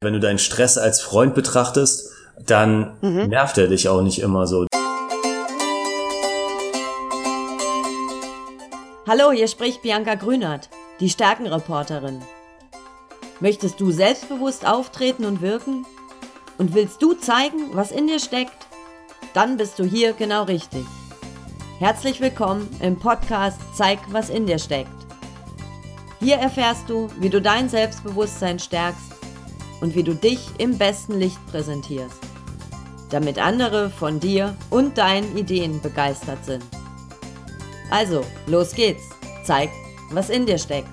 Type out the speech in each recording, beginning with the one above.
Wenn du deinen Stress als Freund betrachtest, dann mhm. nervt er dich auch nicht immer so. Hallo, hier spricht Bianca Grünert, die Stärkenreporterin. Möchtest du selbstbewusst auftreten und wirken? Und willst du zeigen, was in dir steckt? Dann bist du hier genau richtig. Herzlich willkommen im Podcast Zeig, was in dir steckt. Hier erfährst du, wie du dein Selbstbewusstsein stärkst und wie du dich im besten Licht präsentierst, damit andere von dir und deinen Ideen begeistert sind. Also, los geht's. Zeig, was in dir steckt.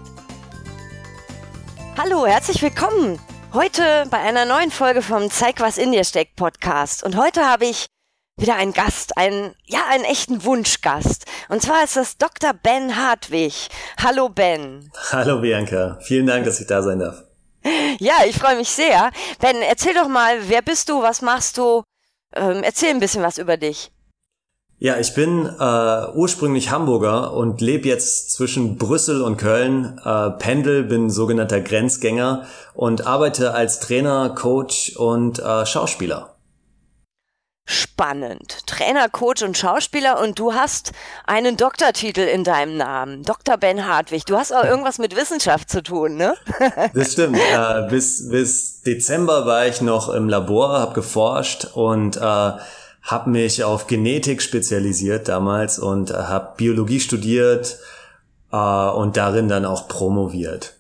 Hallo, herzlich willkommen. Heute bei einer neuen Folge vom Zeig, was in dir steckt Podcast. Und heute habe ich wieder einen Gast, einen, ja, einen echten Wunschgast. Und zwar ist das Dr. Ben Hartwig. Hallo Ben. Hallo Bianca. Vielen Dank, dass ich da sein darf. Ja, ich freue mich sehr. Ben, erzähl doch mal, wer bist du, was machst du? Ähm, erzähl ein bisschen was über dich. Ja, ich bin äh, ursprünglich Hamburger und lebe jetzt zwischen Brüssel und Köln. Äh, pendel, bin sogenannter Grenzgänger und arbeite als Trainer, Coach und äh, Schauspieler spannend. Trainer, Coach und Schauspieler und du hast einen Doktortitel in deinem Namen. Dr. Ben Hartwig. Du hast auch irgendwas mit Wissenschaft zu tun, ne? das stimmt. Äh, bis, bis Dezember war ich noch im Labor, habe geforscht und äh, habe mich auf Genetik spezialisiert damals und äh, habe Biologie studiert äh, und darin dann auch promoviert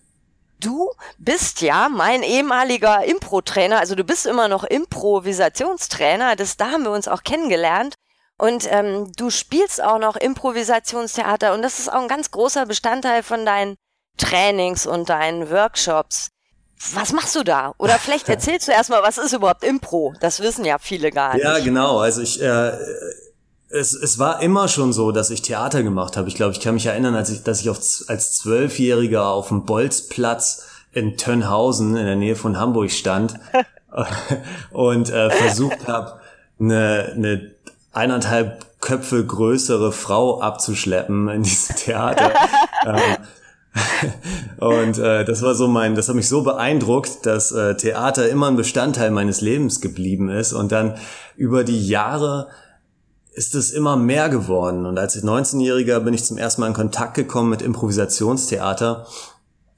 du bist ja mein ehemaliger Impro-Trainer, also du bist immer noch Improvisationstrainer, das, da haben wir uns auch kennengelernt. Und ähm, du spielst auch noch Improvisationstheater und das ist auch ein ganz großer Bestandteil von deinen Trainings und deinen Workshops. Was machst du da? Oder vielleicht erzählst du erstmal, was ist überhaupt Impro? Das wissen ja viele gar nicht. Ja, genau. Also ich, äh, es, es war immer schon so, dass ich Theater gemacht habe. Ich glaube, ich kann mich erinnern, als ich, dass ich auf, als Zwölfjähriger auf dem Bolzplatz in Tönhausen in der Nähe von Hamburg stand und äh, versucht habe, eine, eine eineinhalb Köpfe größere Frau abzuschleppen in diesem Theater. ähm, und äh, das war so mein, das hat mich so beeindruckt, dass äh, Theater immer ein Bestandteil meines Lebens geblieben ist und dann über die Jahre ist es immer mehr geworden. Und als 19-Jähriger bin ich zum ersten Mal in Kontakt gekommen mit Improvisationstheater,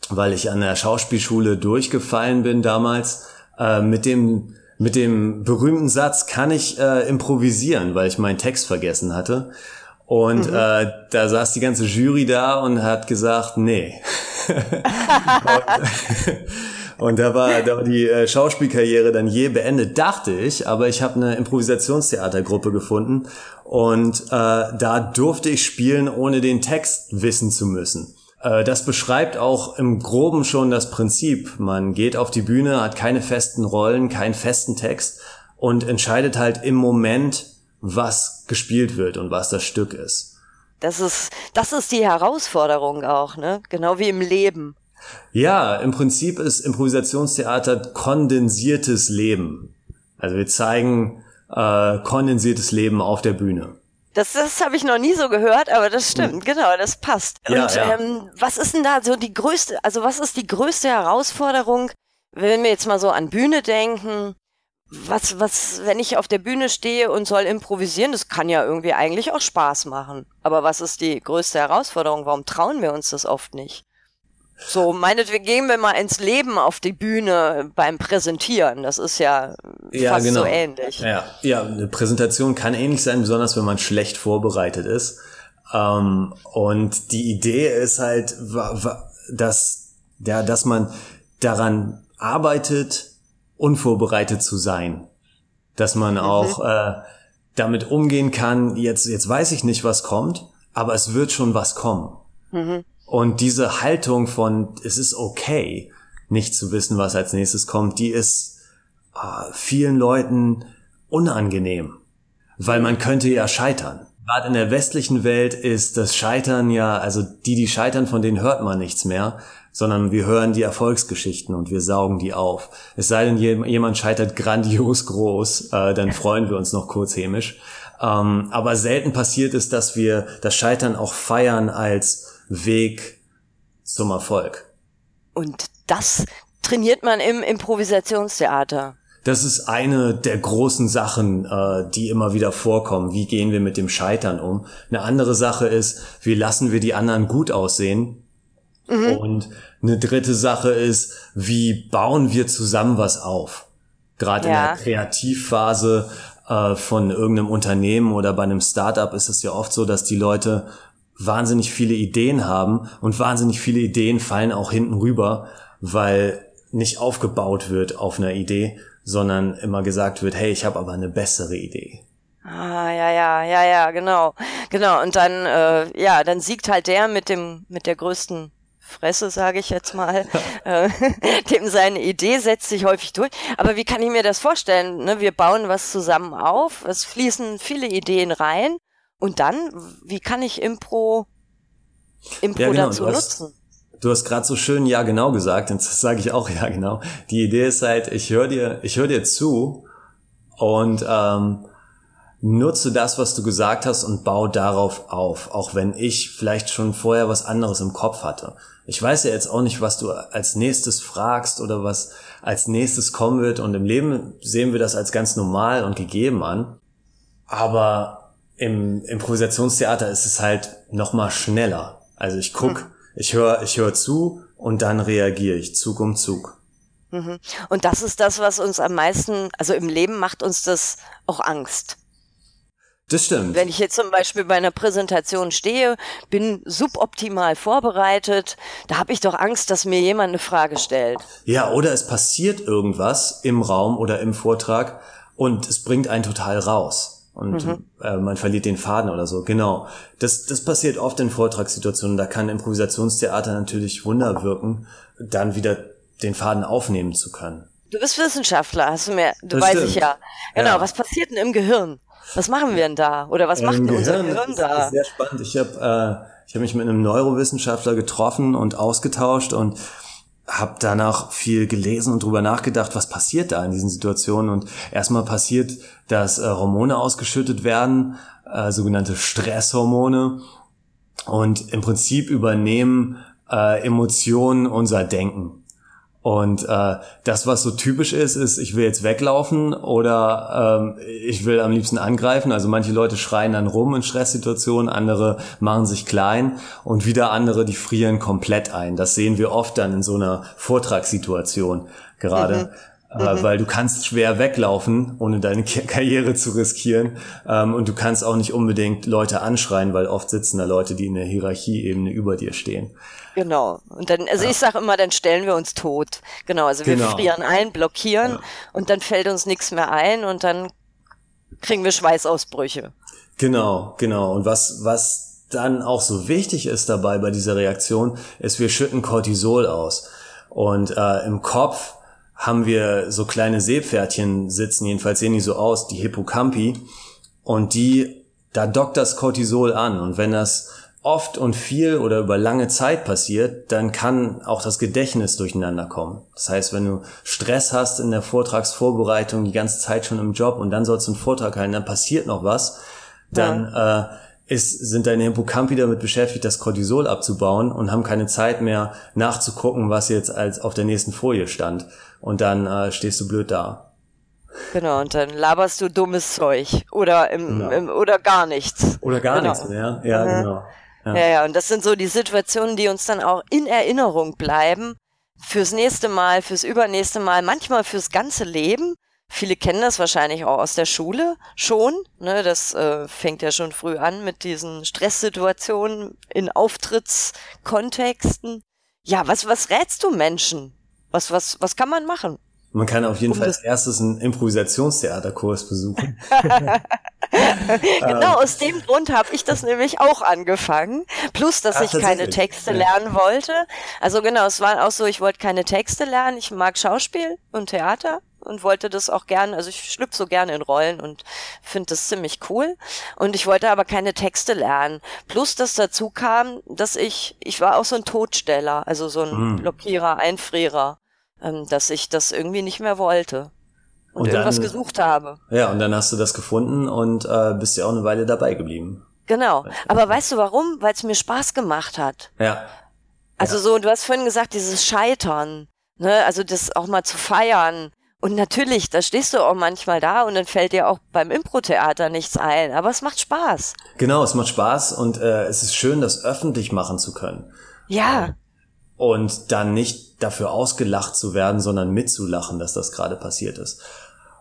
weil ich an der Schauspielschule durchgefallen bin damals äh, mit dem mit dem berühmten Satz kann ich äh, improvisieren, weil ich meinen Text vergessen hatte. Und mhm. äh, da saß die ganze Jury da und hat gesagt, nee. Und da war, da war die äh, Schauspielkarriere dann je beendet, dachte ich, aber ich habe eine Improvisationstheatergruppe gefunden und äh, da durfte ich spielen, ohne den Text wissen zu müssen. Äh, das beschreibt auch im groben schon das Prinzip. Man geht auf die Bühne, hat keine festen Rollen, keinen festen Text und entscheidet halt im Moment, was gespielt wird und was das Stück ist. Das ist, das ist die Herausforderung auch, ne? Genau wie im Leben. Ja, im Prinzip ist Improvisationstheater kondensiertes Leben. Also wir zeigen äh, kondensiertes Leben auf der Bühne. Das, das habe ich noch nie so gehört, aber das stimmt, hm. genau, das passt. Ja, Und ja. Ähm, was ist denn da so die größte, also was ist die größte Herausforderung, wenn wir jetzt mal so an Bühne denken? Was, was, wenn ich auf der Bühne stehe und soll improvisieren, das kann ja irgendwie eigentlich auch Spaß machen. Aber was ist die größte Herausforderung? Warum trauen wir uns das oft nicht? So, meinetwegen gehen wir mal ins Leben auf die Bühne beim Präsentieren. Das ist ja, ja fast genau. so ähnlich. Ja, ja, eine Präsentation kann ähnlich sein, besonders wenn man schlecht vorbereitet ist. Ähm, und die Idee ist halt, dass, ja, dass man daran arbeitet, unvorbereitet zu sein. Dass man mhm. auch äh, damit umgehen kann, jetzt, jetzt weiß ich nicht, was kommt, aber es wird schon was kommen. Mhm. Und diese Haltung von, es ist okay, nicht zu wissen, was als nächstes kommt, die ist äh, vielen Leuten unangenehm, weil man könnte ja scheitern. Gerade in der westlichen Welt ist das Scheitern ja, also die, die scheitern, von denen hört man nichts mehr, sondern wir hören die Erfolgsgeschichten und wir saugen die auf. Es sei denn, jemand scheitert grandios groß, äh, dann freuen wir uns noch kurz hämisch. Ähm, aber selten passiert es, dass wir das Scheitern auch feiern als Weg zum Erfolg. Und das trainiert man im Improvisationstheater? Das ist eine der großen Sachen, äh, die immer wieder vorkommen. Wie gehen wir mit dem Scheitern um? Eine andere Sache ist, wie lassen wir die anderen gut aussehen? Mhm. Und eine dritte Sache ist, wie bauen wir zusammen was auf? Gerade ja. in der Kreativphase äh, von irgendeinem Unternehmen oder bei einem Startup ist es ja oft so, dass die Leute wahnsinnig viele Ideen haben und wahnsinnig viele Ideen fallen auch hinten rüber, weil nicht aufgebaut wird auf einer Idee, sondern immer gesagt wird, hey, ich habe aber eine bessere Idee. Ah, ja, ja, ja, ja, genau. Genau. Und dann, äh, ja, dann siegt halt der mit dem, mit der größten Fresse, sage ich jetzt mal, äh, dem seine Idee setzt sich häufig durch. Aber wie kann ich mir das vorstellen? Ne? Wir bauen was zusammen auf, es fließen viele Ideen rein und dann, wie kann ich Impro, Impro ja, genau, dazu du hast, nutzen? Du hast gerade so schön ja genau gesagt, und das sage ich auch ja genau. Die Idee ist halt, ich höre dir, ich höre dir zu und ähm, nutze das, was du gesagt hast und baue darauf auf, auch wenn ich vielleicht schon vorher was anderes im Kopf hatte. Ich weiß ja jetzt auch nicht, was du als nächstes fragst oder was als nächstes kommen wird und im Leben sehen wir das als ganz normal und gegeben an. Aber im Improvisationstheater ist es halt noch mal schneller. Also ich guck, hm. ich höre, ich höre zu und dann reagiere ich Zug um Zug. Mhm. Und das ist das, was uns am meisten, also im Leben macht uns das auch Angst. Das stimmt. Wenn ich jetzt zum Beispiel bei einer Präsentation stehe, bin suboptimal vorbereitet, da habe ich doch Angst, dass mir jemand eine Frage stellt. Ja, oder es passiert irgendwas im Raum oder im Vortrag und es bringt einen total raus und mhm. äh, man verliert den Faden oder so. Genau. Das, das passiert oft in Vortragssituationen. Da kann Improvisationstheater natürlich Wunder wirken, dann wieder den Faden aufnehmen zu können. Du bist Wissenschaftler, hast du mir, du weißt ich ja. Genau, ja. was passiert denn im Gehirn? Was machen wir denn da? Oder was macht ähm, unser Gehirn da? Ist sehr spannend. Ich habe äh, ich hab mich mit einem Neurowissenschaftler getroffen und ausgetauscht und habe danach viel gelesen und drüber nachgedacht, was passiert da in diesen Situationen. Und erstmal passiert, dass äh, Hormone ausgeschüttet werden, äh, sogenannte Stresshormone. Und im Prinzip übernehmen äh, Emotionen unser Denken. Und äh, das, was so typisch ist, ist, ich will jetzt weglaufen oder ähm, ich will am liebsten angreifen. Also manche Leute schreien dann rum in Stresssituationen, andere machen sich klein und wieder andere, die frieren komplett ein. Das sehen wir oft dann in so einer Vortragssituation gerade. Mhm. Äh, mhm. weil du kannst schwer weglaufen, ohne deine Karriere zu riskieren. Ähm, und du kannst auch nicht unbedingt Leute anschreien, weil oft sitzen da Leute, die in der Hierarchieebene über dir stehen. Genau. Und dann, also ja. ich sage immer, dann stellen wir uns tot. Genau, also wir genau. frieren ein, blockieren ja. und dann fällt uns nichts mehr ein und dann kriegen wir Schweißausbrüche. Genau, genau. Und was, was dann auch so wichtig ist dabei bei dieser Reaktion, ist, wir schütten Cortisol aus. Und äh, im Kopf haben wir so kleine Seepferdchen sitzen, jedenfalls sehen die so aus, die Hippocampi. Und die, da dockt das Cortisol an. Und wenn das oft und viel oder über lange Zeit passiert, dann kann auch das Gedächtnis durcheinander kommen. Das heißt, wenn du Stress hast in der Vortragsvorbereitung, die ganze Zeit schon im Job und dann sollst du einen Vortrag halten, dann passiert noch was, dann ja. äh, ist, sind deine Hippocampi damit beschäftigt, das Cortisol abzubauen und haben keine Zeit mehr nachzugucken, was jetzt als auf der nächsten Folie stand. Und dann äh, stehst du blöd da. Genau, und dann laberst du dummes Zeug oder im, genau. im oder gar nichts. Oder gar genau. nichts mehr. Ja, mhm. genau. Ja. ja, ja, und das sind so die Situationen, die uns dann auch in Erinnerung bleiben. Fürs nächste Mal, fürs übernächste Mal, manchmal fürs ganze Leben. Viele kennen das wahrscheinlich auch aus der Schule schon. Ne, das äh, fängt ja schon früh an mit diesen Stresssituationen in Auftrittskontexten. Ja, was, was rätst du Menschen? Was, was, was kann man machen? Man kann auf jeden um Fall als erstes einen Improvisationstheaterkurs besuchen. genau, aus dem Grund habe ich das nämlich auch angefangen. Plus, dass Ach, ich keine Texte lernen wollte. Also genau, es war auch so, ich wollte keine Texte lernen. Ich mag Schauspiel und Theater und wollte das auch gerne, also ich schlüpfe so gerne in Rollen und finde das ziemlich cool. Und ich wollte aber keine Texte lernen. Plus, dass dazu kam, dass ich, ich war auch so ein Todsteller, also so ein mhm. Blockierer, Einfrierer, ähm, dass ich das irgendwie nicht mehr wollte. Und, und irgendwas dann, gesucht habe. Ja, und dann hast du das gefunden und äh, bist ja auch eine Weile dabei geblieben. Genau. Aber weißt du warum? Weil es mir Spaß gemacht hat. Ja. Also ja. so, du hast vorhin gesagt, dieses Scheitern Ne? Also das auch mal zu feiern. Und natürlich, da stehst du auch manchmal da und dann fällt dir auch beim Impro-Theater nichts ein. Aber es macht Spaß. Genau, es macht Spaß und äh, es ist schön, das öffentlich machen zu können. Ja. Und dann nicht dafür ausgelacht zu werden, sondern mitzulachen, dass das gerade passiert ist.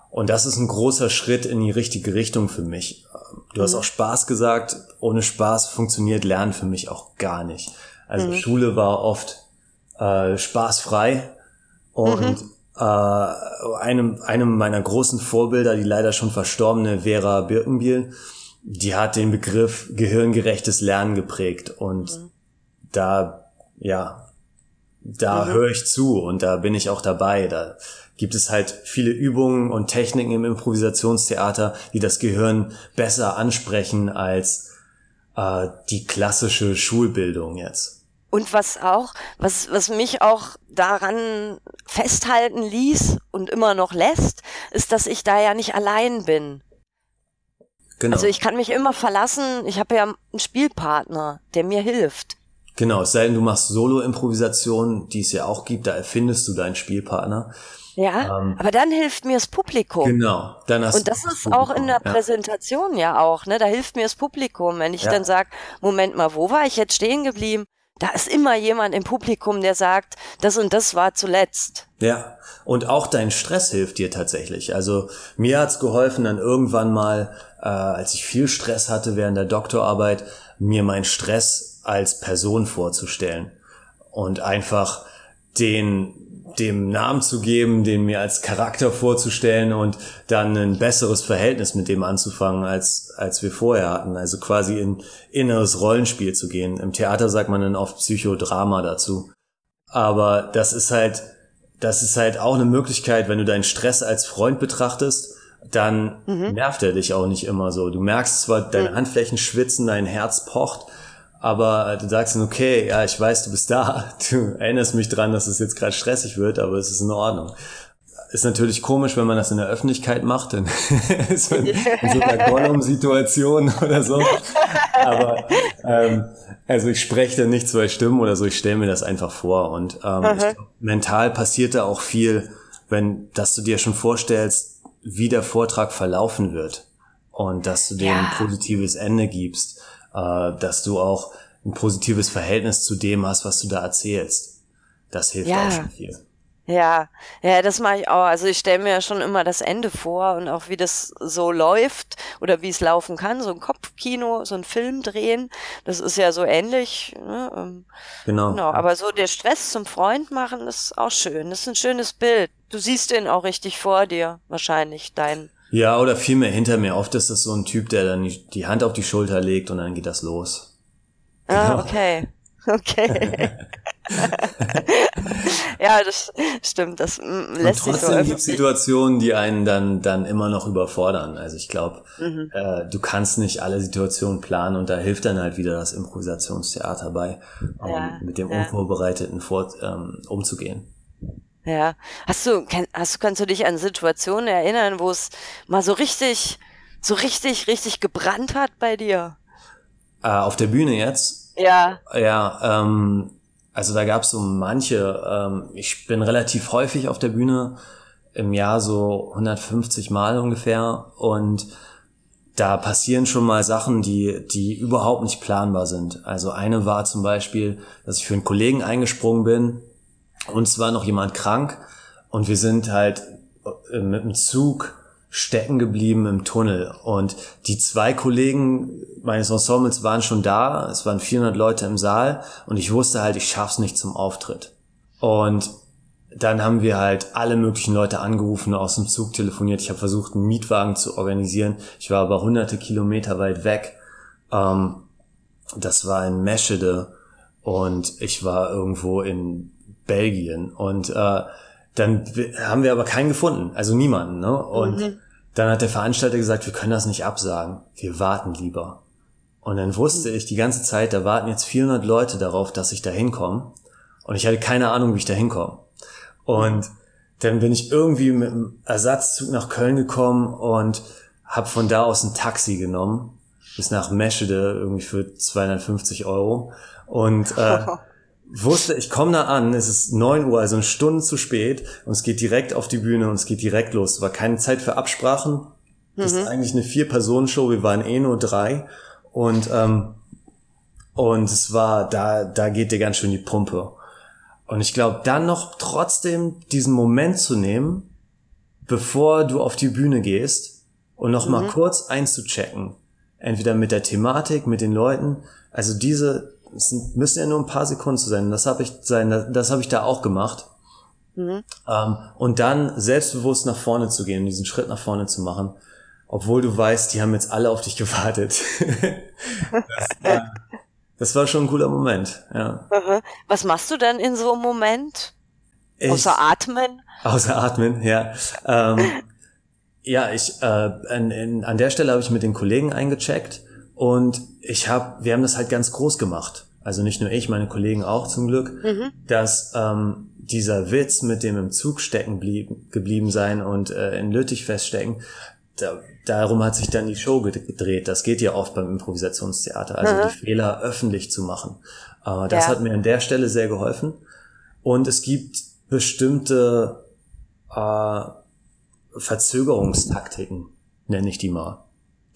Und das ist ein großer Schritt in die richtige Richtung für mich. Du hast mhm. auch Spaß gesagt. Ohne Spaß funktioniert Lernen für mich auch gar nicht. Also mhm. Schule war oft äh, spaßfrei und mhm. Äh, einem, einem meiner großen Vorbilder, die leider schon verstorbene Vera Birkenbiel, die hat den Begriff gehirngerechtes Lernen geprägt und mhm. da, ja, da mhm. höre ich zu und da bin ich auch dabei. Da gibt es halt viele Übungen und Techniken im Improvisationstheater, die das Gehirn besser ansprechen als äh, die klassische Schulbildung jetzt. Und was auch, was, was mich auch daran festhalten ließ und immer noch lässt, ist, dass ich da ja nicht allein bin. Genau. Also ich kann mich immer verlassen, ich habe ja einen Spielpartner, der mir hilft. Genau, es sei denn, du machst Solo-Improvisation, die es ja auch gibt, da erfindest du deinen Spielpartner. Ja, ähm, aber dann hilft mir das Publikum. Genau, dann hast Und das ist Publikum, auch in der Präsentation ja. ja auch, ne? Da hilft mir das Publikum, wenn ich ja. dann sag, Moment mal, wo war ich jetzt stehen geblieben? Da ist immer jemand im Publikum, der sagt, das und das war zuletzt. Ja, und auch dein Stress hilft dir tatsächlich. Also mir hat's geholfen, dann irgendwann mal, äh, als ich viel Stress hatte während der Doktorarbeit, mir meinen Stress als Person vorzustellen und einfach den dem Namen zu geben, den mir als Charakter vorzustellen und dann ein besseres Verhältnis mit dem anzufangen, als, als wir vorher hatten. Also quasi in inneres Rollenspiel zu gehen. Im Theater sagt man dann oft Psychodrama dazu. Aber das ist halt, das ist halt auch eine Möglichkeit, wenn du deinen Stress als Freund betrachtest, dann mhm. nervt er dich auch nicht immer so. Du merkst zwar, deine. Handflächen schwitzen, dein Herz pocht, aber du sagst dann, okay, ja, ich weiß, du bist da. Du erinnerst mich dran, dass es jetzt gerade stressig wird, aber es ist in Ordnung. Ist natürlich komisch, wenn man das in der Öffentlichkeit macht, man in so einer Gollum-Situation oder so. Aber ähm, also ich spreche da nicht zwei Stimmen oder so, ich stelle mir das einfach vor. Und ähm, glaub, mental passiert da auch viel, wenn, dass du dir schon vorstellst, wie der Vortrag verlaufen wird und dass du dem ja. ein positives Ende gibst äh, dass du auch ein positives Verhältnis zu dem hast, was du da erzählst. Das hilft ja. auch schon viel. Ja, ja, das mache ich auch. Also ich stelle mir ja schon immer das Ende vor und auch wie das so läuft oder wie es laufen kann. So ein Kopfkino, so ein Film drehen, das ist ja so ähnlich. Ne? Ähm, genau. genau. Aber so der Stress zum Freund machen ist auch schön. Das ist ein schönes Bild. Du siehst den auch richtig vor dir, wahrscheinlich, dein ja, oder vielmehr hinter mir. Oft ist das so ein Typ, der dann die Hand auf die Schulter legt und dann geht das los. Ah, genau. okay. Okay. ja, das stimmt. Das mm, lässt sich so gibt Situationen, die einen dann dann immer noch überfordern. Also ich glaube, mhm. äh, du kannst nicht alle Situationen planen und da hilft dann halt wieder das Improvisationstheater bei, um ja, mit dem ja. Unvorbereiteten vor, ähm, umzugehen. Ja. Hast du, hast du, kannst du dich an Situationen erinnern, wo es mal so richtig, so richtig, richtig gebrannt hat bei dir? Äh, auf der Bühne jetzt? Ja. Ja, ähm, also da gab es so manche, ähm, ich bin relativ häufig auf der Bühne, im Jahr so 150 Mal ungefähr und da passieren schon mal Sachen, die, die überhaupt nicht planbar sind. Also eine war zum Beispiel, dass ich für einen Kollegen eingesprungen bin, uns war noch jemand krank und wir sind halt äh, mit dem Zug stecken geblieben im Tunnel. Und die zwei Kollegen meines Ensembles waren schon da. Es waren 400 Leute im Saal und ich wusste halt, ich schaff's nicht zum Auftritt. Und dann haben wir halt alle möglichen Leute angerufen, aus dem Zug telefoniert. Ich habe versucht, einen Mietwagen zu organisieren. Ich war aber hunderte Kilometer weit weg. Ähm, das war in Meschede und ich war irgendwo in Belgien. Und äh, dann haben wir aber keinen gefunden, also niemanden. Ne? Und mhm. dann hat der Veranstalter gesagt, wir können das nicht absagen, wir warten lieber. Und dann wusste ich die ganze Zeit, da warten jetzt 400 Leute darauf, dass ich da hinkomme. Und ich hatte keine Ahnung, wie ich da hinkomme. Und dann bin ich irgendwie mit einem Ersatzzug nach Köln gekommen und habe von da aus ein Taxi genommen bis nach Meschede irgendwie für 250 Euro und äh, wusste, ich komme da an, es ist neun Uhr, also eine Stunde zu spät und es geht direkt auf die Bühne und es geht direkt los. Es war keine Zeit für Absprachen. Das mhm. ist eigentlich eine Vier-Personen-Show, wir waren eh nur drei und ähm, und es war, da, da geht dir ganz schön die Pumpe. Und ich glaube, dann noch trotzdem diesen Moment zu nehmen, bevor du auf die Bühne gehst und noch mhm. mal kurz einzuchecken. Entweder mit der Thematik, mit den Leuten. Also diese, es müssen ja nur ein paar Sekunden zu sein. Das habe ich sein, das, habe ich da auch gemacht. Mhm. Ähm, und dann selbstbewusst nach vorne zu gehen, diesen Schritt nach vorne zu machen, obwohl du weißt, die haben jetzt alle auf dich gewartet. das, äh, das war schon ein cooler Moment, ja. Was machst du denn in so einem Moment? Ich, außer atmen? Außer atmen, ja. Ähm, ja, ich äh, in, in, an der Stelle habe ich mit den Kollegen eingecheckt und ich habe, wir haben das halt ganz groß gemacht. Also nicht nur ich, meine Kollegen auch zum Glück, mhm. dass ähm, dieser Witz mit dem im Zug stecken blieb, geblieben sein und äh, in Lüttich feststecken, da, darum hat sich dann die Show gedreht. Das geht ja oft beim Improvisationstheater, also mhm. die Fehler öffentlich zu machen. Äh, das ja. hat mir an der Stelle sehr geholfen. Und es gibt bestimmte äh, Verzögerungstaktiken, nenne ich die mal,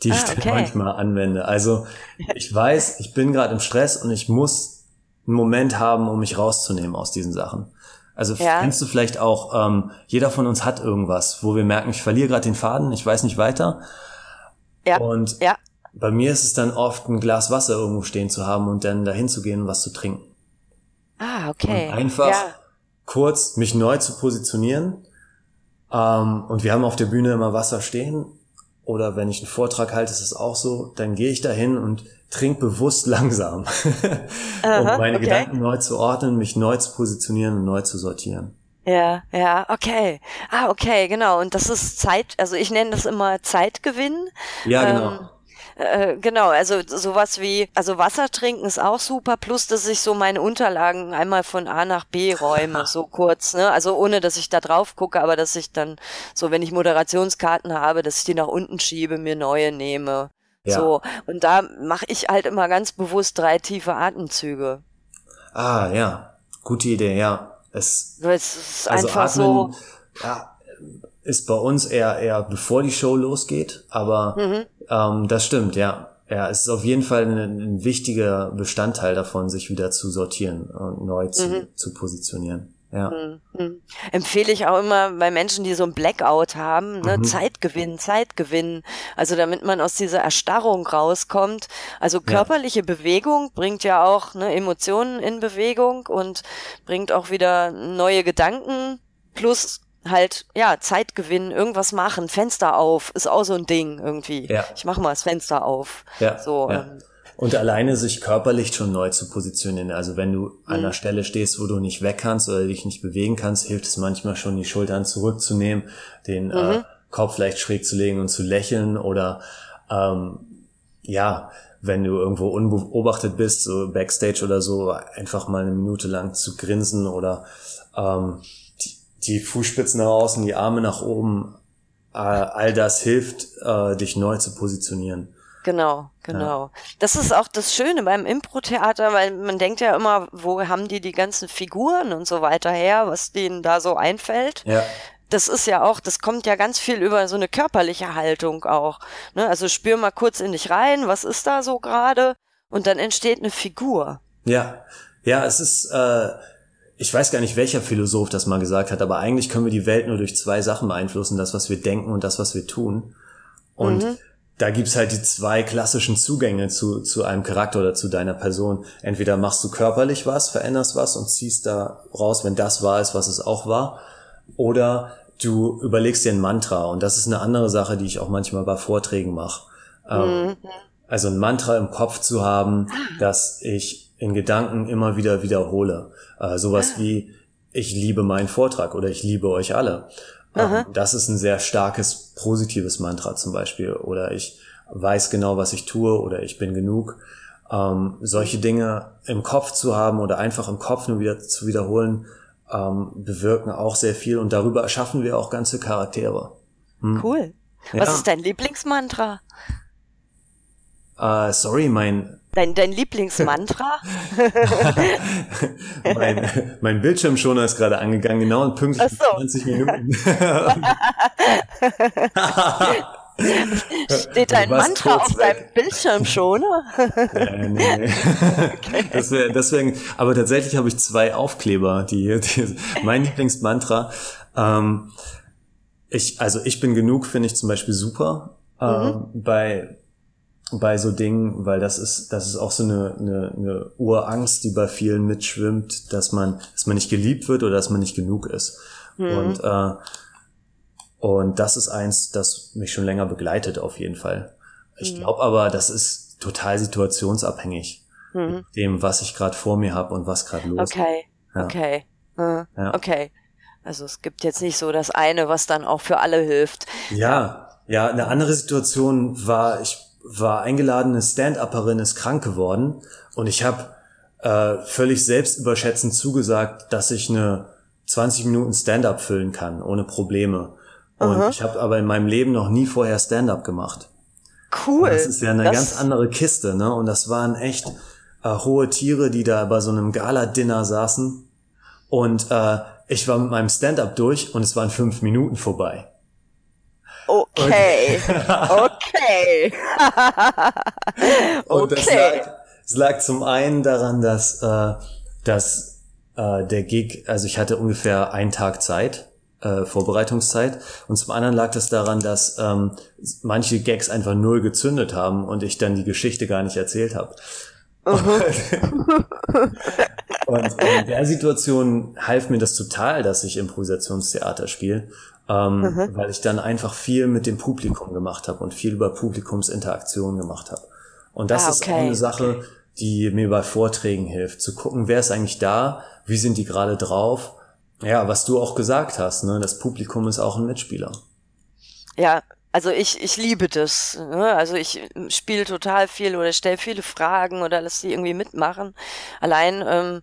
die ah, ich okay. manchmal anwende. Also ich weiß, ich bin gerade im Stress und ich muss einen Moment haben, um mich rauszunehmen aus diesen Sachen. Also ja. kennst du vielleicht auch, ähm, jeder von uns hat irgendwas, wo wir merken, ich verliere gerade den Faden, ich weiß nicht weiter. Ja. Und ja. bei mir ist es dann oft ein Glas Wasser irgendwo stehen zu haben und dann dahin zu gehen und was zu trinken. Ah, okay. Und einfach ja. kurz mich neu zu positionieren. Ähm, und wir haben auf der Bühne immer Wasser stehen. Oder wenn ich einen Vortrag halte, ist es auch so, dann gehe ich dahin und trink bewusst langsam, um meine okay. Gedanken neu zu ordnen, mich neu zu positionieren und neu zu sortieren. Ja, ja, okay. Ah, okay, genau. Und das ist Zeit, also ich nenne das immer Zeitgewinn. Ja, genau. Ähm, äh, genau, also sowas wie, also Wasser trinken ist auch super, plus dass ich so meine Unterlagen einmal von A nach B räume, so kurz, ne? Also ohne, dass ich da drauf gucke, aber dass ich dann, so wenn ich Moderationskarten habe, dass ich die nach unten schiebe, mir neue nehme. Ja. So, und da mache ich halt immer ganz bewusst drei tiefe Atemzüge. Ah, ja. Gute Idee, ja. Es, es ist also einfach atmen, so. Ja, ist bei uns eher eher bevor die Show losgeht, aber mhm. ähm, das stimmt, ja. Ja, es ist auf jeden Fall ein, ein wichtiger Bestandteil davon, sich wieder zu sortieren und neu zu, mhm. zu positionieren. Ja. Mhm. Empfehle ich auch immer bei Menschen, die so ein Blackout haben, ne, mhm. Zeit gewinnen, Zeit gewinnen. Also damit man aus dieser Erstarrung rauskommt. Also körperliche ja. Bewegung bringt ja auch ne, Emotionen in Bewegung und bringt auch wieder neue Gedanken plus halt, ja, Zeit gewinnen, irgendwas machen, Fenster auf, ist auch so ein Ding irgendwie. Ja. Ich mache mal das Fenster auf. Ja. So, ja. Ähm, und alleine sich körperlich schon neu zu positionieren. Also wenn du an einer mhm. Stelle stehst, wo du nicht weg kannst oder dich nicht bewegen kannst, hilft es manchmal schon, die Schultern zurückzunehmen, den äh, mhm. äh, Kopf leicht schräg zu legen und zu lächeln oder ähm, ja, wenn du irgendwo unbeobachtet bist, so Backstage oder so, einfach mal eine Minute lang zu grinsen oder ähm, die, Fußspitzen nach außen, die Arme nach oben, äh, all das hilft, äh, dich neu zu positionieren. Genau, genau. Ja. Das ist auch das Schöne beim Impro-Theater, weil man denkt ja immer, wo haben die die ganzen Figuren und so weiter her, was denen da so einfällt. Ja. Das ist ja auch, das kommt ja ganz viel über so eine körperliche Haltung auch. Ne? Also spür mal kurz in dich rein, was ist da so gerade? Und dann entsteht eine Figur. Ja, ja, es ist, äh, ich weiß gar nicht, welcher Philosoph das mal gesagt hat, aber eigentlich können wir die Welt nur durch zwei Sachen beeinflussen, das, was wir denken und das, was wir tun. Und mhm da gibt's halt die zwei klassischen Zugänge zu, zu einem Charakter oder zu deiner Person. Entweder machst du körperlich was, veränderst was und ziehst da raus, wenn das wahr ist, was es auch war. Oder du überlegst dir ein Mantra. Und das ist eine andere Sache, die ich auch manchmal bei Vorträgen mache. Ähm, mhm. Also ein Mantra im Kopf zu haben, das ich in Gedanken immer wieder wiederhole. Äh, sowas ah. wie, ich liebe meinen Vortrag oder ich liebe euch alle. Ähm, das ist ein sehr starkes positives Mantra zum Beispiel. Oder ich weiß genau, was ich tue oder ich bin genug. Ähm, solche Dinge im Kopf zu haben oder einfach im Kopf nur wieder zu wiederholen, ähm, bewirken auch sehr viel und darüber erschaffen wir auch ganze Charaktere. Hm. Cool. Was ja. ist dein Lieblingsmantra? Uh, sorry, mein Dein, dein Lieblingsmantra? mein, mein Bildschirmschoner ist gerade angegangen, genau in pünktlich so. 20 Minuten. Steht dein Mantra auf deinem Bildschirmschoner? äh, nee, nee. Okay. Das wär, deswegen, aber tatsächlich habe ich zwei Aufkleber, die, die mein Lieblingsmantra. Ähm, ich, also ich bin genug, finde ich zum Beispiel super. Ähm, mhm. bei bei so Dingen, weil das ist, das ist auch so eine, eine, eine Urangst, die bei vielen mitschwimmt, dass man, dass man nicht geliebt wird oder dass man nicht genug ist. Mhm. Und, äh, und das ist eins, das mich schon länger begleitet, auf jeden Fall. Ich mhm. glaube aber, das ist total situationsabhängig. Mhm. Dem, was ich gerade vor mir habe und was gerade los okay. ist. Ja. Okay. Okay. Ja. Okay. Also es gibt jetzt nicht so das eine, was dann auch für alle hilft. Ja, ja, eine andere Situation war, ich war eingeladen, eine Stand-Upperin ist krank geworden und ich habe äh, völlig selbstüberschätzend zugesagt, dass ich eine 20 Minuten Stand-up füllen kann, ohne Probleme. Und Aha. ich habe aber in meinem Leben noch nie vorher Stand-up gemacht. Cool. Und das ist ja eine das ganz andere Kiste, ne? Und das waren echt äh, hohe Tiere, die da bei so einem Gala-Dinner saßen. Und äh, ich war mit meinem Stand-up durch und es waren fünf Minuten vorbei. Okay. Okay. Und das lag, es lag zum einen daran, dass, äh, dass äh, der Gig, also ich hatte ungefähr einen Tag Zeit, äh, Vorbereitungszeit. Und zum anderen lag das daran, dass ähm, manche Gags einfach null gezündet haben und ich dann die Geschichte gar nicht erzählt habe. Uh und in der Situation half mir das total, dass ich Improvisationstheater spiele, ähm, mhm. weil ich dann einfach viel mit dem Publikum gemacht habe und viel über Publikumsinteraktion gemacht habe. Und das ah, okay. ist eine Sache, okay. die mir bei Vorträgen hilft, zu gucken, wer ist eigentlich da, wie sind die gerade drauf. Ja, was du auch gesagt hast, ne, das Publikum ist auch ein Mitspieler. Ja, also ich, ich liebe das. Ne? Also ich spiele total viel oder stelle viele Fragen oder lass die irgendwie mitmachen. Allein ähm,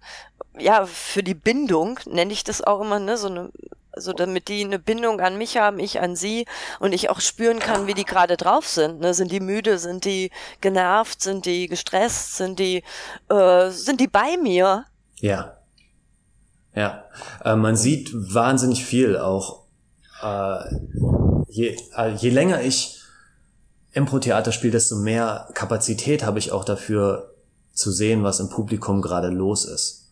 ja für die Bindung nenne ich das auch immer, ne? So eine so damit die eine Bindung an mich haben, ich an sie und ich auch spüren kann, wie die gerade drauf sind. Ne? Sind die müde, sind die genervt, sind die gestresst, sind die, äh, sind die bei mir? Ja. Ja. Äh, man sieht wahnsinnig viel auch. Äh, je, äh, je länger ich Impro-Theater spiele, desto mehr Kapazität habe ich auch dafür zu sehen, was im Publikum gerade los ist.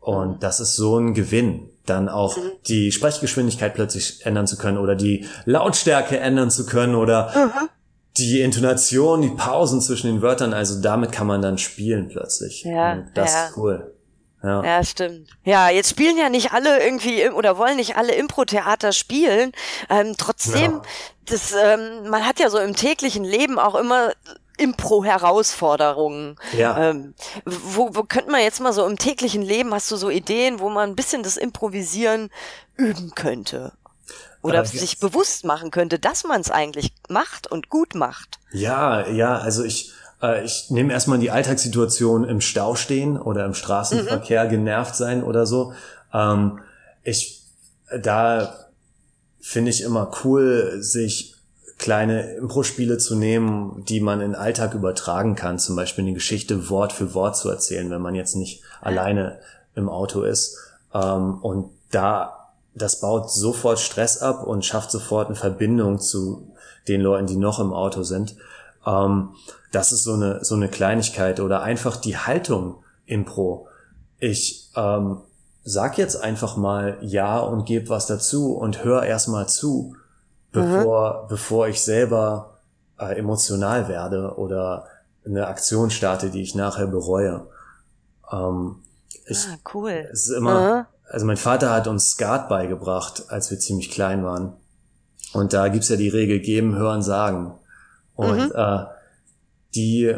Und das ist so ein Gewinn dann auch mhm. die Sprechgeschwindigkeit plötzlich ändern zu können oder die Lautstärke ändern zu können oder mhm. die Intonation, die Pausen zwischen den Wörtern. Also damit kann man dann spielen plötzlich. Ja, Und das ja. ist cool. Ja. ja, stimmt. Ja, jetzt spielen ja nicht alle irgendwie oder wollen nicht alle Impro-Theater spielen. Ähm, trotzdem, ja. das, ähm, man hat ja so im täglichen Leben auch immer Impro-Herausforderungen. Ja. Ähm, wo, wo könnte man jetzt mal so im täglichen Leben, hast du so Ideen, wo man ein bisschen das Improvisieren üben könnte? Oder sich bewusst machen könnte, dass man es eigentlich macht und gut macht. Ja, ja, also ich, äh, ich nehme erstmal die Alltagssituation im Stau stehen oder im Straßenverkehr mhm. genervt sein oder so. Ähm, ich, da finde ich immer cool, sich kleine Impro-Spiele zu nehmen, die man in den Alltag übertragen kann, zum Beispiel eine Geschichte Wort für Wort zu erzählen, wenn man jetzt nicht alleine im Auto ist. Ähm, und da, das baut sofort Stress ab und schafft sofort eine Verbindung zu den Leuten, die noch im Auto sind. Ähm, das ist so eine, so eine Kleinigkeit oder einfach die Haltung Impro. Ich ähm, sag jetzt einfach mal ja und gebe was dazu und hör erstmal zu bevor, mhm. bevor ich selber äh, emotional werde oder eine Aktion starte, die ich nachher bereue. Ähm, ich, ah, cool. Es ist immer, mhm. also mein Vater hat uns Skat beigebracht, als wir ziemlich klein waren. Und da gibt's ja die Regel geben, hören, sagen. Und mhm. äh, die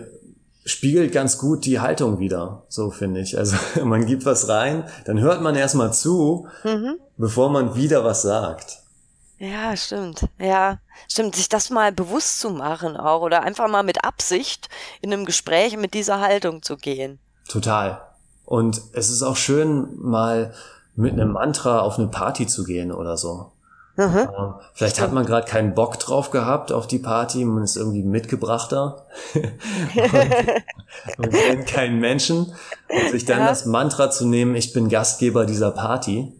spiegelt ganz gut die Haltung wieder, so finde ich. Also man gibt was rein, dann hört man erstmal zu, mhm. bevor man wieder was sagt. Ja, stimmt. Ja, stimmt. Sich das mal bewusst zu machen auch oder einfach mal mit Absicht in einem Gespräch mit dieser Haltung zu gehen. Total. Und es ist auch schön, mal mit einem Mantra auf eine Party zu gehen oder so. Mhm. Ähm, vielleicht hat man gerade keinen Bock drauf gehabt auf die Party, man ist irgendwie mitgebrachter und, und kennt keinen Menschen. Und sich dann ja. das Mantra zu nehmen, ich bin Gastgeber dieser Party.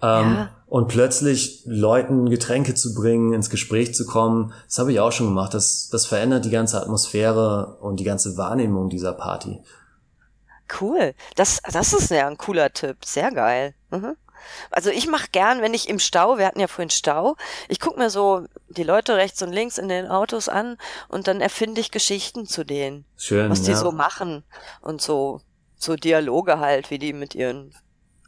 Ähm, ja. Und plötzlich Leuten Getränke zu bringen, ins Gespräch zu kommen, das habe ich auch schon gemacht. Das, das verändert die ganze Atmosphäre und die ganze Wahrnehmung dieser Party. Cool. Das, das ist ja ein cooler Tipp. Sehr geil. Mhm. Also ich mache gern, wenn ich im Stau, wir hatten ja vorhin Stau, ich gucke mir so die Leute rechts und links in den Autos an und dann erfinde ich Geschichten zu denen. Schön. Was die ja. so machen und so, so Dialoge halt, wie die mit ihren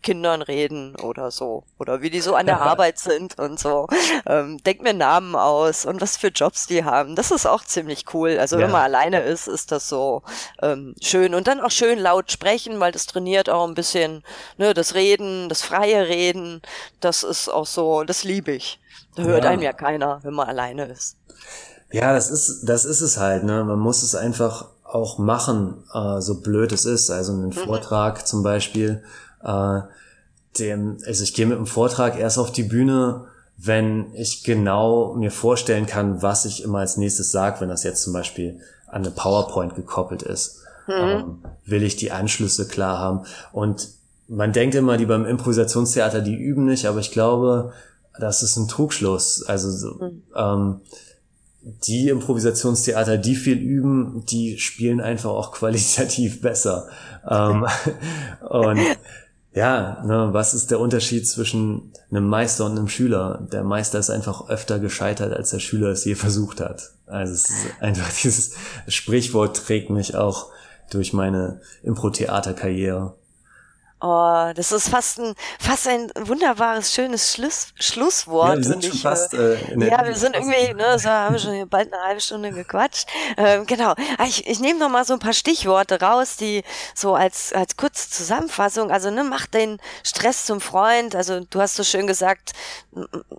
Kindern reden oder so. Oder wie die so an der Arbeit sind und so. Ähm, denk mir Namen aus und was für Jobs die haben. Das ist auch ziemlich cool. Also ja. wenn man alleine ist, ist das so ähm, schön. Und dann auch schön laut sprechen, weil das trainiert auch ein bisschen ne, das Reden, das freie Reden. Das ist auch so, das liebe ich. Da hört ja. einem ja keiner, wenn man alleine ist. Ja, das ist, das ist es halt, ne? Man muss es einfach auch machen, äh, so blöd es ist. Also einen mhm. Vortrag zum Beispiel äh, dem, also ich gehe mit dem Vortrag erst auf die Bühne, wenn ich genau mir vorstellen kann, was ich immer als nächstes sage, wenn das jetzt zum Beispiel an eine PowerPoint gekoppelt ist. Mhm. Ähm, will ich die Anschlüsse klar haben. Und man denkt immer, die beim Improvisationstheater, die üben nicht, aber ich glaube, das ist ein Trugschluss. Also mhm. ähm, die Improvisationstheater, die viel üben, die spielen einfach auch qualitativ besser. Ähm, und ja, ne, was ist der Unterschied zwischen einem Meister und einem Schüler? Der Meister ist einfach öfter gescheitert, als der Schüler es je versucht hat. Also es ist einfach dieses Sprichwort trägt mich auch durch meine Impro-Theater-Karriere. Oh, das ist fast ein, fast ein wunderbares, schönes Schluss, Schlusswort. Ja, wir sind schon ich, fast, äh, ja, wir sind irgendwie, ne, so haben wir schon bald eine halbe Stunde gequatscht. Ähm, genau. Ah, ich, ich nehme noch mal so ein paar Stichworte raus, die so als, als kurze Zusammenfassung, also, ne, mach den Stress zum Freund. Also, du hast so schön gesagt,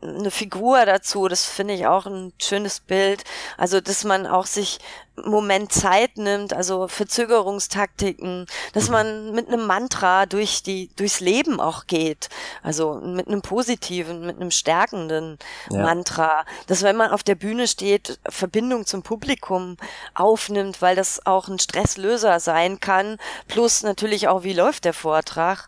eine Figur dazu, das finde ich auch ein schönes Bild. Also, dass man auch sich Moment Zeit nimmt, also Verzögerungstaktiken, dass mhm. man mit einem Mantra durch die, durchs Leben auch geht. Also mit einem positiven, mit einem stärkenden ja. Mantra. Dass wenn man auf der Bühne steht, Verbindung zum Publikum aufnimmt, weil das auch ein Stresslöser sein kann. Plus natürlich auch, wie läuft der Vortrag.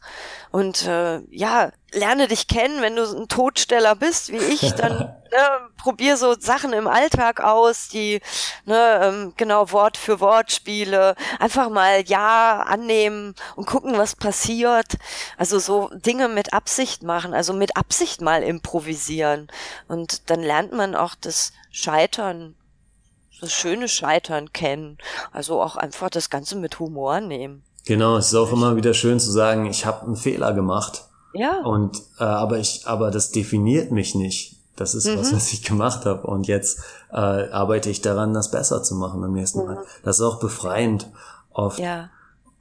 Und äh, ja, lerne dich kennen, wenn du ein Todsteller bist wie ich, dann ne, probier so Sachen im Alltag aus, die ne, ähm, genau Wort für Wort spiele, einfach mal ja annehmen und gucken, was passiert. Also so Dinge mit Absicht machen, also mit Absicht mal improvisieren und dann lernt man auch das Scheitern das schöne Scheitern kennen. Also auch einfach das Ganze mit Humor nehmen. Genau, es ist auch immer wieder schön zu sagen, ich habe einen Fehler gemacht ja. Und äh, aber ich, aber das definiert mich nicht. Das ist mhm. was, was ich gemacht habe. Und jetzt äh, arbeite ich daran, das besser zu machen beim nächsten Mal. Mhm. Das ist auch befreiend oft. Ja.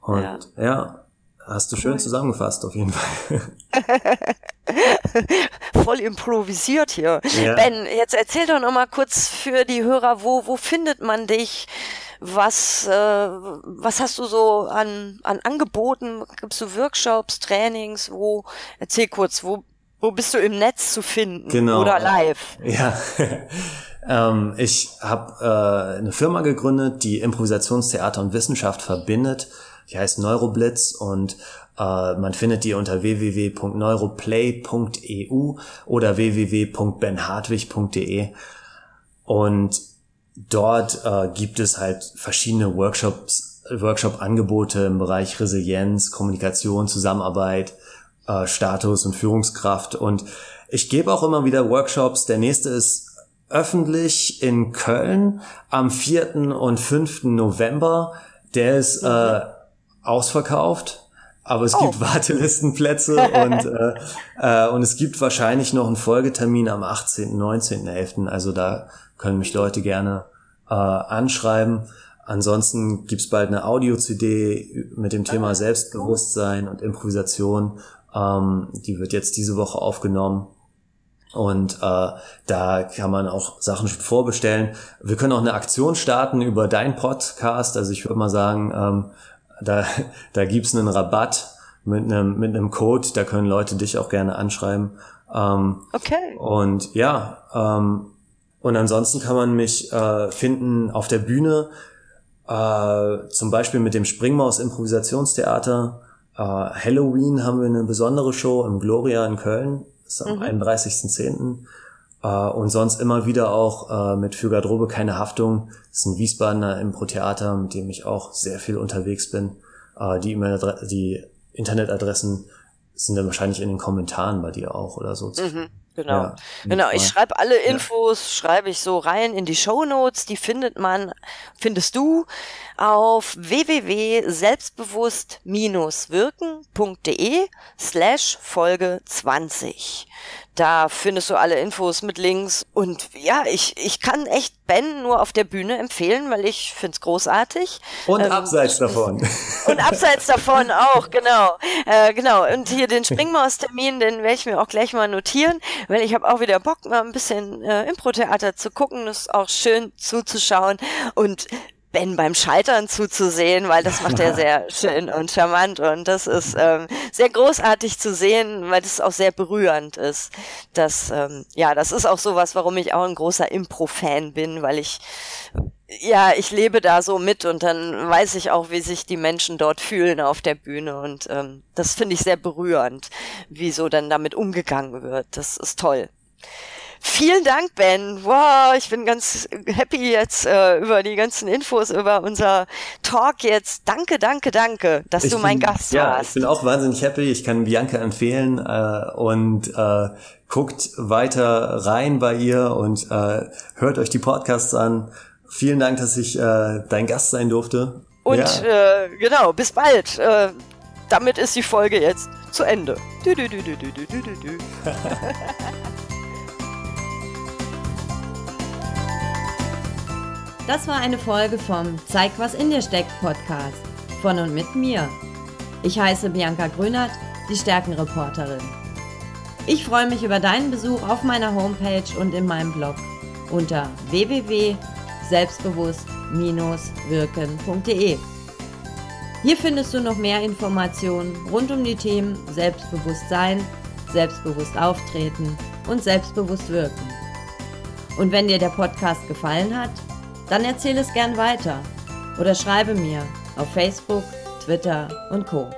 Und ja, ja hast du schön zusammengefasst, auf jeden Fall. Voll improvisiert hier. Ja. Ben, jetzt erzähl doch noch mal kurz für die Hörer, wo, wo findet man dich? Was, äh, was hast du so an, an Angeboten? Gibst du Workshops, Trainings? Wo, erzähl kurz, wo, wo bist du im Netz zu finden? Genau. Oder live? Ja. ähm, ich habe äh, eine Firma gegründet, die Improvisationstheater und Wissenschaft verbindet. Die heißt Neuroblitz und äh, man findet die unter www.neuroplay.eu oder www.benhartwig.de. Und dort äh, gibt es halt verschiedene Workshops, Workshop-Angebote im Bereich Resilienz, Kommunikation, Zusammenarbeit, äh, Status und Führungskraft. Und ich gebe auch immer wieder Workshops. Der nächste ist öffentlich in Köln am 4. und 5. November. Der ist äh, ausverkauft. Aber es oh. gibt Wartelistenplätze und, äh, äh, und es gibt wahrscheinlich noch einen Folgetermin am 18., 19.11. Also da können mich Leute gerne äh, anschreiben. Ansonsten gibt's bald eine Audio-CD mit dem Thema Selbstbewusstsein und Improvisation. Ähm, die wird jetzt diese Woche aufgenommen. Und äh, da kann man auch Sachen vorbestellen. Wir können auch eine Aktion starten über dein Podcast. Also ich würde mal sagen, ähm, da, da gibt's einen Rabatt mit einem, mit einem Code. Da können Leute dich auch gerne anschreiben. Ähm, okay. Und ja, ähm, und ansonsten kann man mich äh, finden auf der Bühne, äh, zum Beispiel mit dem Springmaus Improvisationstheater. Äh, Halloween haben wir eine besondere Show im Gloria in Köln, das ist am mhm. 31.10. Äh, und sonst immer wieder auch äh, mit Für Garderobe keine Haftung. Das ist ein Wiesbadener Impro-Theater, mit dem ich auch sehr viel unterwegs bin. Äh, die e die Internetadressen sind dann wahrscheinlich in den Kommentaren bei dir auch oder so. Mhm. Genau. Ja, genau. Ich schreibe alle Infos, ja. schreibe ich so rein in die Show Notes. Die findet man, findest du auf www.selbstbewusst-wirken.de slash Folge 20. Da findest du alle Infos mit Links. Und ja, ich, ich kann echt Ben nur auf der Bühne empfehlen, weil ich find's großartig. Und ähm, abseits davon. Und abseits davon auch, genau. Äh, genau. Und hier den Springmaus-Termin, den werde ich mir auch gleich mal notieren, weil ich habe auch wieder Bock, mal ein bisschen äh, Impro-Theater zu gucken. Das ist auch schön zuzuschauen. Und Ben beim Scheitern zuzusehen, weil das macht er sehr schön und charmant und das ist ähm, sehr großartig zu sehen, weil das auch sehr berührend ist. Das, ähm, ja, das ist auch sowas, warum ich auch ein großer Impro-Fan bin, weil ich ja, ich lebe da so mit und dann weiß ich auch, wie sich die Menschen dort fühlen auf der Bühne und ähm, das finde ich sehr berührend, wie so dann damit umgegangen wird. Das ist toll. Vielen Dank, Ben. Wow, ich bin ganz happy jetzt äh, über die ganzen Infos, über unser Talk jetzt. Danke, danke, danke, dass ich du mein bin, Gast ja, warst. Ja, ich bin auch wahnsinnig happy. Ich kann Bianca empfehlen äh, und äh, guckt weiter rein bei ihr und äh, hört euch die Podcasts an. Vielen Dank, dass ich äh, dein Gast sein durfte. Und ja. äh, genau, bis bald. Äh, damit ist die Folge jetzt zu Ende. Du, du, du, du, du, du, du, du. Das war eine Folge vom Zeig, was in dir steckt Podcast von und mit mir. Ich heiße Bianca Grünert, die Stärkenreporterin. Ich freue mich über deinen Besuch auf meiner Homepage und in meinem Blog unter www.selbstbewusst-wirken.de. Hier findest du noch mehr Informationen rund um die Themen Selbstbewusstsein, selbstbewusst auftreten und selbstbewusst wirken. Und wenn dir der Podcast gefallen hat, dann erzähle es gern weiter oder schreibe mir auf Facebook, Twitter und Co.